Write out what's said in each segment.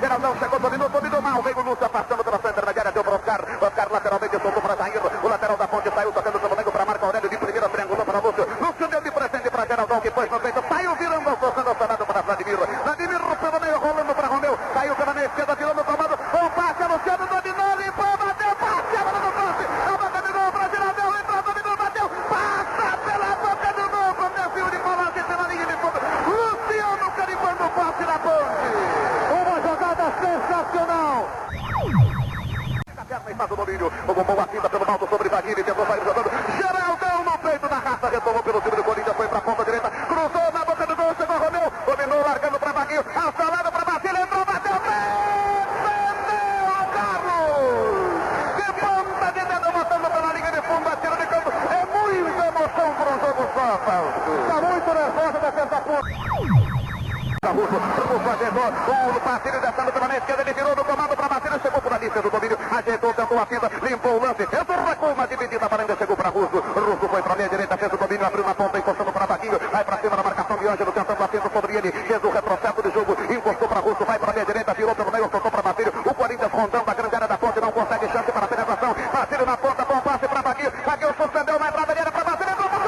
Geraldão chegou, dominou, dominou mal. Veio o Lúcio afastando pela frente da área, deu para Oscar. Oscar lateralmente soltou para Jair. O lateral da ponte saiu tocando o Flamengo para Marco Aurélio. De primeira triangulou para Lúcio. Lúcio deu de presente para Geraldão, que pôs no peito. Saiu virando, tocando ao Senado para Vladimir. Vladimir pelo meio, rolando para Romeu. Saiu pela meia esquerda, tirando o comando. O passe, Luciano dominou, limpou, bateu, passe, a bola no passe. A boca de gol para Geraldão, entrou, dominou, bateu. Passa pela boca do gol, com desvio de Palácio pela linha de fundo. Luciano carimbando o passe na ponte. Uma jogada sensacional. E faz o domínio. O bombom atinta pelo alto sobre Vaguini. Tentou sair jogando. Geraldão no peito da raça. Retomou pelo time do Corinthians. Foi para a ponta direita. Cruzou na boca do gol. Chegou Romeu. Dominou, largando para Vaguinho. Assalado para Basílio. Entrou, bateu. Defendeu Carlos. De ponta de dedo, botando pela linha de fundo. Atira de campo. É muita emoção para um jogo só, Fausto. Está muito nervosa a defesa da ponta. Russo, o fazedor, o Basílio descendo pela meia esquerda, ele virou no comando para Basílio, chegou por ali, fez o domínio, ajeitou, tentou a o lance, fez o recuo, uma dividida, para ainda chegou para Russo, Russo foi para a meia direita, fez o domínio, abriu na ponta, encostando para Vaguinho, vai para cima da marcação de Ângelo, tentando atento sobre ele, fez o retrocesso de jogo, encostou para Russo, vai para a meia direita, virou pelo meio, soltou para Basílio, o Corinthians rondando a grande área da ponte, não consegue chance para a penetração, Basílio na ponta, bom passe para Vaguinho, Vaguinho suspendeu, vai para a bandeira para Basílio, entrou para o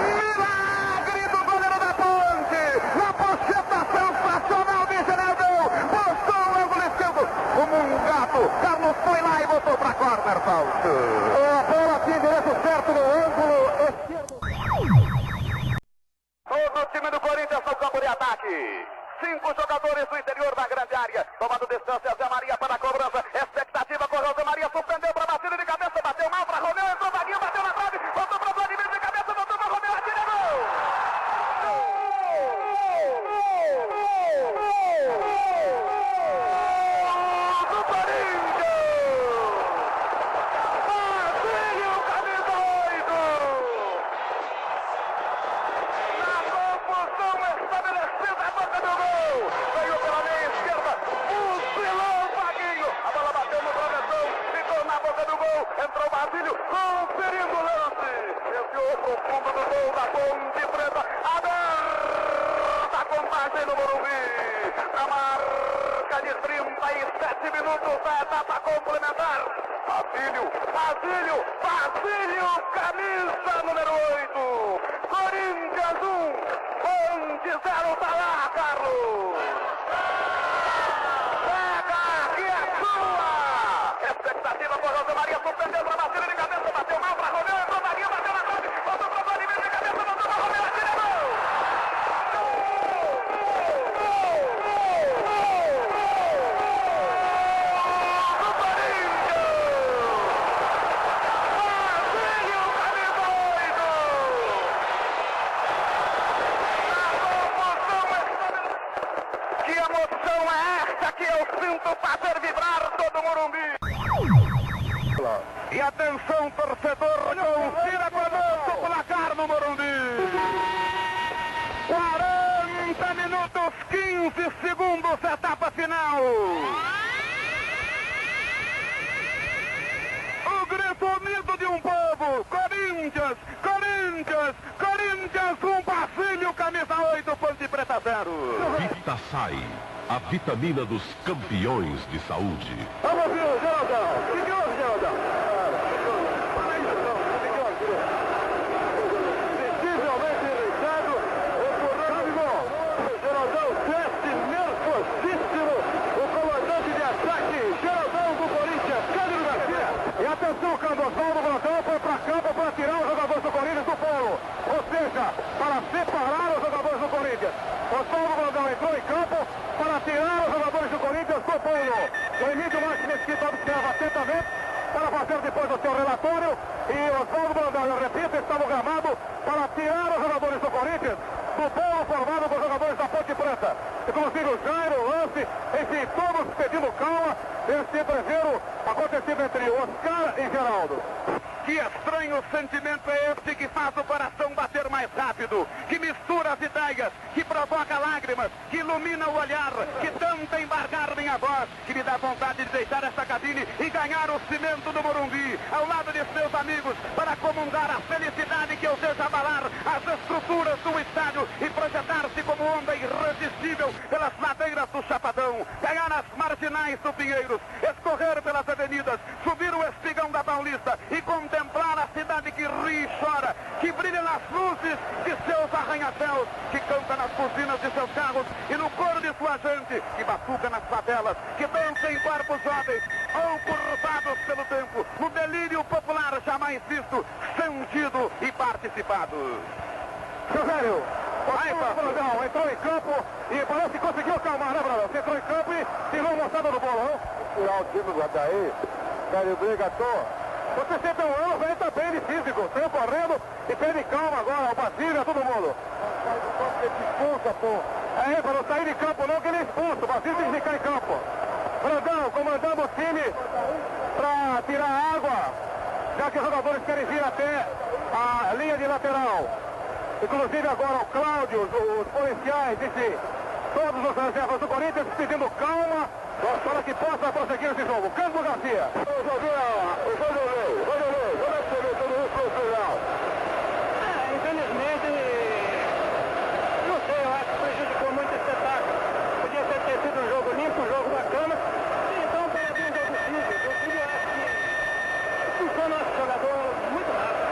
Milagre do goleiro da ponte! Na pocheta sensacional de Geraldão! Postou o ângulo esquerdo como um gato! Carlos foi lá e botou para corner, Fausto! A bola tinha endereço certo no ângulo esquerdo. Todo o time do Corinthians no campo de ataque. Cinco jogadores do interior da grande área. Tomando distância, Zé Maria para a cobrança. Expectativa, correu Zé Maria, suspendeu para Basílio de cabeça, bateu mal para Romeu, entrou Vaguinho, bateu na trave, voltou para Vladimir de cabeça, voltou para Romeu, atira gol! Gol do Corinthians! Basílio, camisa 8! Na confusão estabelecida a boca do gol. Veio pela meia esquerda. Fuzilou o Vaguinho. A bola bateu no travessão. Ficou na boca do gol. Entrou o Basílio. Conferindo o lance. Enfiou pro fundo do gol da Ponte Preta. Aberta a contagem no Morumbi. Na marca de 37 minutos da etapa complementar. Basílio, Basílio, Basílio, camisa número 8. Corinthians 1, Ponte 0, tá lá, Carlos. Pega, que é sua. Expectativa por José Maria, suspendeu para Basílio de cabeça, bateu mal para Romeu, entrou Maria, bateu na trave, voltou para Vladimir de cabeça, voltou para Romeu, atira gol. Do Corinthians! Basílio, camisa 8! Que emoção é essa que sinto fazer vibrar todo o Morumbi? E atenção, torcedor, confira conosco o placar no Morumbi. 40 minutos, 15 segundos, etapa final. O grito unido de um povo. Corinthians, Corinthians, Corinthians, um Basílio, camisa 8, Ponte Preta 0. Vita Sai, a vitamina dos campeões de saúde. Vamos ver. O Geraldão? Geraldão. Teste nervosíssimo. O comandante de ataque, Geraldão do Corinthians, Cândido Garcia. E atenção, foi para para tirar do Corinthians do polo. Ou seja, para separar os jogadores do Corinthians. Osvaldo Brandão entrou em campo para tirar os jogadores do Polo. O Emílio Marques Mesquita observa atentamente para fazer depois o seu relatório. E Osvaldo Brandão, eu repito, está no gramado para tirar os jogadores do Corinthians do polo formado por jogadores da Ponte Preta. Inclusive o Jairo, o Lance, enfim, todos pedindo calma. Esse entreveiro acontecido entre Oscar e Geraldo. Que estranho sentimento é este que faz o coração bater mais rápido, que mistura as ideias, que provoca lágrimas, que ilumina o olhar, que tenta embargar minha voz, que me dá vontade de deixar essa cabine e ganhar o cimento do Morumbi, ao lado de seus amigos, para comungar a felicidade que eu deixo abalar as estruturas do estádio e projetar-se como onda irresistível pelas ladeiras do Chapadão, pegar as marginais do Pinheiros, escorrer pelas avenidas, subir o espigão da Paulista e com contemplar a cidade que ri e chora, que brilha nas luzes de seus arranha-céus, que canta nas buzinas de seus carros e no coro de sua gente, que batuca nas favelas, que dança em corpos jovens ou curvados pelo tempo, no delírio popular jamais visto, sentido e participado. Seu velho, Brandão entrou em campo e parece que conseguiu acalmar, né, Brandão? Você entrou em campo e tirou a moçada do bolo, não? Tirar o time do Adaí, velho briga à toa. Você sempre é um ano, velho, tá bem de físico. Saiu correndo e pede calma agora, o Basílio, todo mundo. expulsa, pô. É, para não sair de campo não, que ele é expulso. O Basílio tem que ficar em campo. Brandão, comandando o time para tirar água, já que os jogadores querem vir até a linha de lateral. Inclusive agora o Cláudio, os, os policiais, enfim, todos os reservas do Corinthians pedindo calma para que possa prosseguir esse jogo. Campo Garcia. O o como é que você vê tudo isso no final? É, infelizmente, não sei, eu acho que prejudicou muito o espetáculo. Podia ter, ter sido um jogo limpo, um jogo bacana. Então tem aqui um jogo físico. O time eu acho que expulsou nosso jogador muito rápido.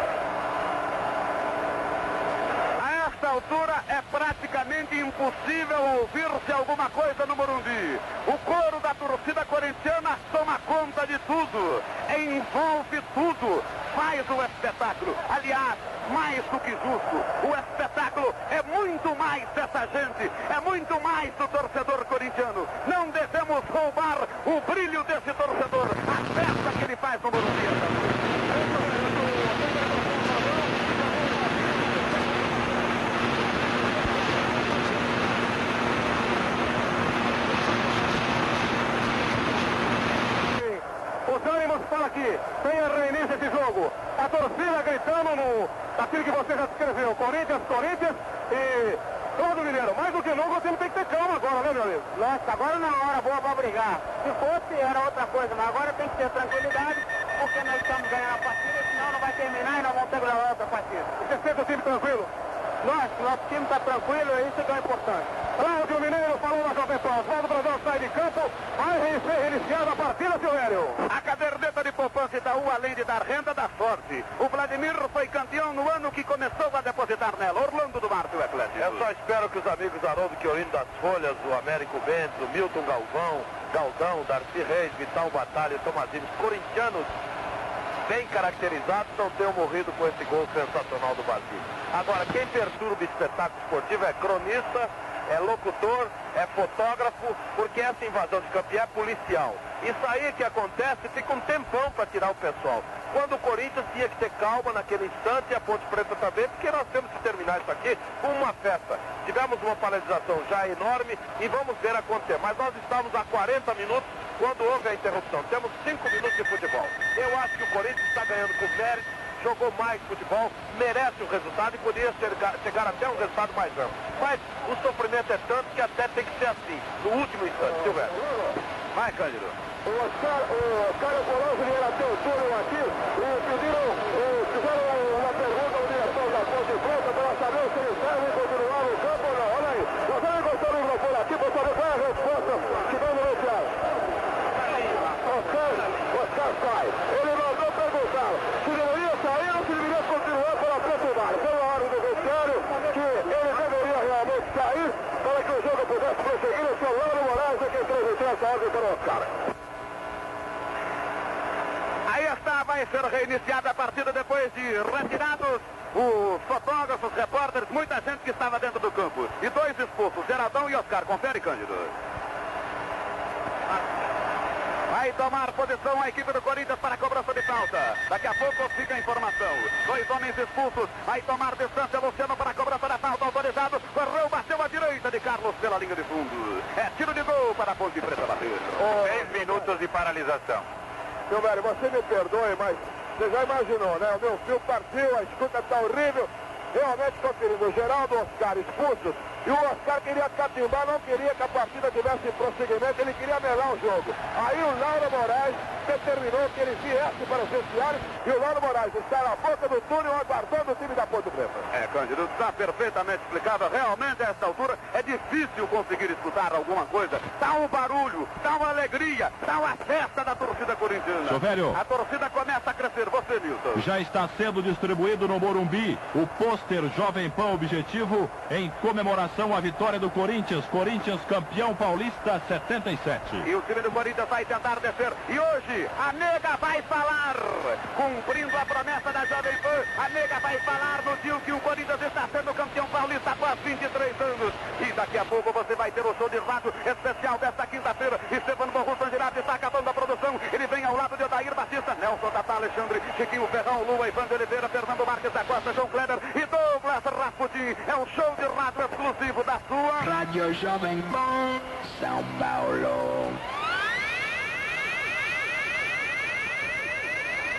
A esta altura é praticamente impossível ouvir-se alguma coisa no Morumbi. O coro da torcida corintiana toma conta de tudo, envolve tudo, faz o espetáculo. Aliás, mais do que justo, o espetáculo é muito mais dessa gente, é muito mais do torcedor corintiano. Não devemos roubar o brilho desse torcedor, a festa que ele faz no Morumbi. esta noite. Os ânimos para que tenha reinício esse jogo. A torcida gritando no, aquilo que você já escreveu. Corinthians, Corinthians e todo mineiro. Mais do que nunca o time tem que ter calma agora, né, meu amigo? Nossa, agora não é hora boa para brigar. Se fosse, era outra coisa, mas agora tem que ter tranquilidade, porque nós estamos ganhando a partida, senão não vai terminar e nós vamos ter que levar outra partida. Você sente o time tranquilo? Nossa, nosso time está tranquilo, é isso que é importante. Cláudio Mineiro falou na Jovem Pan. Oswaldo Brandão sai de campo. Vai ser reiniciada a partida, Silvério. A caderneta de poupança Itaú, além de dar renda, dá sorte. O Vladimir foi campeão no ano que começou a depositar nela. Orlando do Márcio Eclético. Eu só espero que os amigos Haroldo Chiorino das Folhas, o Américo Bento, o Milton Galvão, Galdão, Darcy Reis, Vital Batalha Tomazinho, corintianos bem caracterizados, não tenham morrido com esse gol sensacional do Basílio. Agora, quem perturba o espetáculo esportivo é cronista, é locutor, é fotógrafo, porque essa invasão de campo é policial. Isso aí que acontece, fica um tempão para tirar o pessoal. Quando o Corinthians tinha que ter calma naquele instante, e a Ponte Preta também, porque nós temos que terminar isso aqui com uma festa. Tivemos uma paralisação já enorme e vamos ver acontecer. Mas nós estamos há 40 minutos quando houve a interrupção. Temos 5 minutos de futebol. Eu acho que o Corinthians está ganhando com mérito, jogou mais futebol, merece o resultado e poderia chegar, chegar até um resultado mais amplo. Mas o sofrimento é tanto que até tem que ser assim, no último instante, Silvério. Vai, Cândido. O Oscar, o Caio Colosso e o teu túnel aqui e pediram, e fizeram uma pergunta ao diretor da Ponte Preta para saber se eles devem continuar no campo ou não. Olha aí, nós vamos encostar o microfone aqui para saber qual é a resposta que vamos anunciar. Oscar, Oscar sai. Ele mandou perguntar se deveria sair ou se deveria continuar pela frente do mar. Pela hora do vestiário que ele deveria realmente sair para que o jogo pudesse prosseguir. O seu Lauro Moraes é quem transmitiu essa ordem para o Oscar. Aí está, vai ser reiniciada a partida depois de retirados os fotógrafos, repórteres, muita gente que estava dentro do campo. E dois expulsos, Geraldão e Oscar. Confere, Cândido. Vai tomar posição a equipe do Corinthians para a cobrança de falta. Daqui a pouco fica a informação. Dois homens expulsos. Vai tomar distância Luciano para a cobrança da falta. Autorizado. Correu, bateu à direita de Carlos pela linha de fundo. É tiro de gol para a Ponte Preta bater. 10 minutos de paralisação. Meu velho, você me perdoe, mas você já imaginou, né? O meu fio partiu, a escuta está horrível. Realmente conferindo. Geraldo Oscar expulsos. E o Oscar queria catimbar, não queria que a partida tivesse prosseguimento, ele queria melar o jogo. Aí o Lauro Moraes determinou que ele viesse para os vestiários e o Lauro Moraes está na boca do túnel aguardando o time da Ponte Preta. É, Cândido, está perfeitamente explicado. Realmente, a esta altura, é difícil conseguir escutar alguma coisa. Está um barulho, está uma alegria, está uma festa da torcida corintiana. Silvério. A torcida começa a crescer. Você, Milton. Já está sendo distribuído no Morumbi o pôster Jovem Pan Objetivo em comemoração à vitória do Corinthians. Corinthians campeão paulista 77. E o time do Corinthians vai tentar descer. E hoje, a Nega vai falar. Cumprindo a promessa da Jovem Pan, a Nega vai falar no dia que o Corinthians está sendo campeão paulista após 23 anos. E daqui a pouco você vai ter o show de rádio especial desta quinta-feira. Esteban Borro Sangirati está acabando a produção. Ele vem ao lado de Odair Batista, Nelson Tatá, Alexandre, Chiquinho Ferrão, Lua, Ivan de Oliveira, Fernando Marques da Costa, João Kleber e Douglas Rasputin. É um show de rádio exclusivo da sua... Rádio Jovem Pan, São Paulo.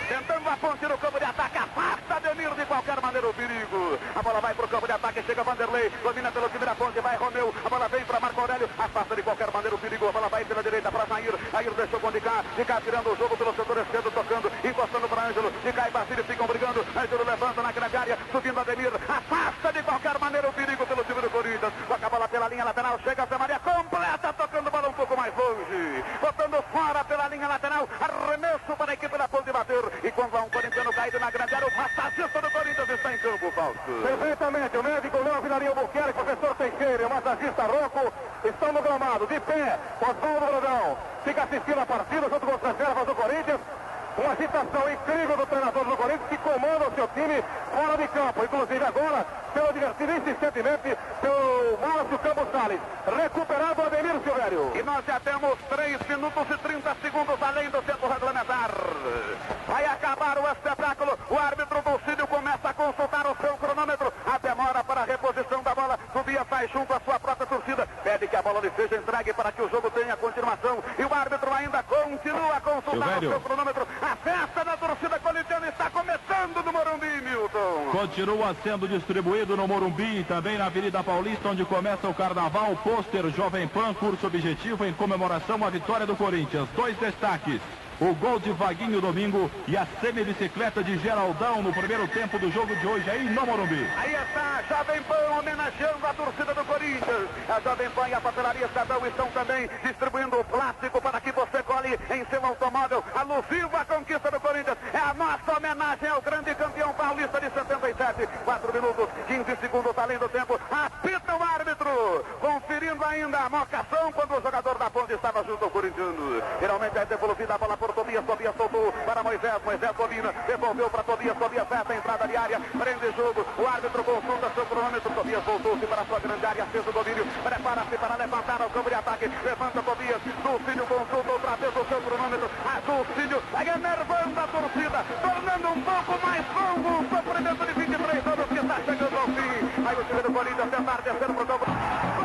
Tentando a ponte no campo de ataque, afasta Ademir de qualquer maneira o perigo. A bola vai para o campo de ataque, chega Vanderlei, domina pelo time da ponte, vai Romeu, a bola vem para Marco Aurélio, afasta de qualquer maneira o perigo. A bola vai pela direita para Jair, Jair deixou com de cá, de cá tirando o jogo pelo setor esquerdo, tocando, encostando para Ângelo, de cá e Basílio ficam brigando. Ângelo levanta na grande área, subindo Ademir, afasta de qualquer maneira o perigo pelo time do Corinthians. Toca a bola pela linha lateral, chega a Maria completa, tocando a bola um pouco mais longe, botando fora pela linha lateral, arremesso para a equipe da ponte bater. E quando há um corintiano caído na grande área, o massagista do Corinthians está em campo, Fausto. Perfeitamente, o médico Léo Vilarinho Albuquerque, professor Teixeira e o massagista Rocco estão no gramado, de pé, Oswaldo Brodão fica assistindo a partida junto com os reservas do Corinthians. Uma agitação incrível do treinador do Corinthians que comanda o seu time fora de campo. Inclusive agora, pelo divertido insistentemente, pelo Márcio Campos Salles. Recuperado o Ademir Silvério. E nós já temos 3 minutos e 30 segundos além do tempo regulamentar. Vai acabar o espetáculo. O árbitro do Cílio começa a consultar o seu cronômetro. A demora para a reposição da bola. Sai junto à sua própria torcida. Pede que a bola lhe seja entregue para que o jogo tenha continuação. E o árbitro ainda continua a consultar Silvério. o seu cronômetro. A festa da torcida corintiana está começando no Morumbi, Milton. Continua sendo distribuído no Morumbi e também na Avenida Paulista, onde começa o Carnaval. Pôster Jovem Pan, curso objetivo em comemoração à vitória do Corinthians. Dois destaques. O gol de Vaguinho domingo e a semi-bicicleta de Geraldão no primeiro tempo do jogo de hoje aí no Morumbi. Aí está a Jovem Pan homenageando a torcida do Corinthians. A Jovem Pan e a papelaria Estadão estão também distribuindo o plástico para que você cole em seu automóvel. Alusivo à conquista do Corinthians. É a nossa homenagem ao grande campeão paulista de 77. 4 minutos, 15 segundos além do tempo. Apita o árbitro. Conferindo ainda a marcação quando o jogador da ponte estava junto ao corintiano. Geralmente é devolvida a bola por Tobias. Tobias soltou para Moisés. Moisés domina. Devolveu para Tobias. Tobias fecha a entrada de área. Prende jogo. O árbitro consulta seu cronômetro. Tobias voltou-se para sua grande área. Fez o domínio. Prepara-se para levantar ao campo de ataque. Levanta Tobias. Dulcílio consulta outra vez o seu cronômetro. A Dulcílio enervando a torcida. Tornando um pouco mais longo o sofrimento de 23 anos que está chegando ao fim. Aí o time do Corinthians tentar descer para o campo.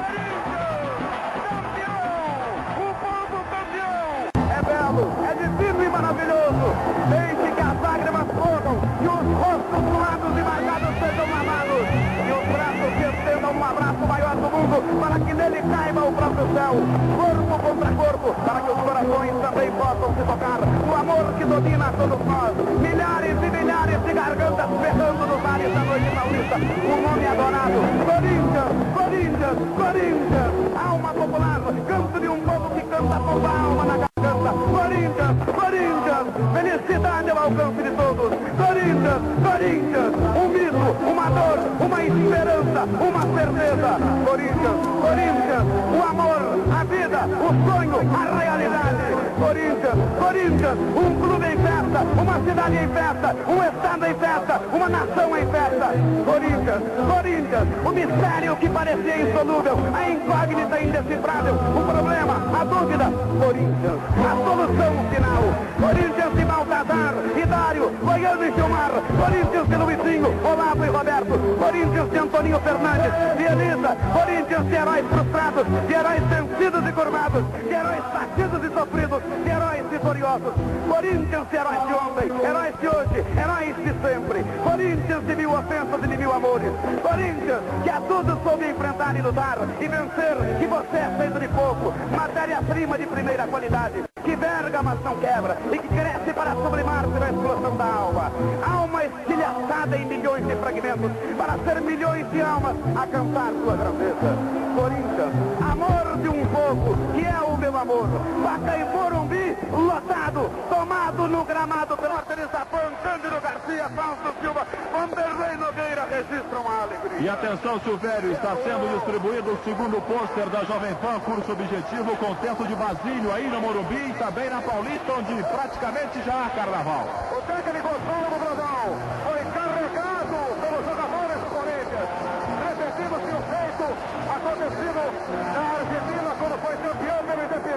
Maravilhoso. Desde que as lágrimas corram e os rostos suados e marcados sejam lavados. E os braços que estendam um abraço maior do mundo para que nele caiba o próprio céu. Corpo contra corpo, para que os corações também possam se tocar. O amor que domina todos nós. Milhares e milhares de gargantas berrando nos ares da noite paulista. O nome adorado. Corinthians, Corinthians, Corinthians. Alma popular, canto de um povo que canta com a alma na garganta. Corinthians, Corinthians, felicidade ao alcance de todos. Corinthians, Corinthians, um mito, uma dor, uma esperança, uma certeza. Corinthians, Corinthians, o amor, a vida, o sonho, a realidade. Corinthians, Corinthians, um clube em festa, uma cidade em festa, um estado em festa, uma nação em festa. Corinthians, Corinthians, o mistério que parecia insolúvel, a incógnita indecifrável, o problema, a dúvida. Corinthians, a solução final. Corinthians de Baltazar, Hidário, Goiano e Gilmar. Corinthians de Luizinho, Olavo e Roberto. Corinthians de Antoninho Fernandes, de Elisa. Corinthians de heróis frustrados, de heróis vencidos e curvados, de heróis batidos e sofridos, de heróis vitoriosos. Corinthians de heróis de ontem, heróis de hoje, heróis de sempre. Corinthians de mil ofensas e de mil amores. Corinthians que a tudo soube enfrentar e lutar e vencer. Que você é feito de pouco. Matéria-prima de primeira qualidade. Que verga, mas não quebra. E que cresce para sublimar-se na explosão da alma. Alma estilhaçada em milhões de fragmentos. Para ser milhões de almas a cantar sua grandeza. Corinthians, amor de um povo, que é o meu amor. Pacaembu Morumbi, lotado, tomado no gramado pelo Aterizapão, Cândido Garcia, Fausto Silva, Vanderlei Nogueira registram a alegria. E atenção, Silvério, está sendo distribuído o segundo pôster da Jovem Pan, curso objetivo, com tempo de Basílio aí no Morumbi e também na Paulista, onde praticamente já há carnaval. O técnico Saulo Bradão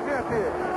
presente.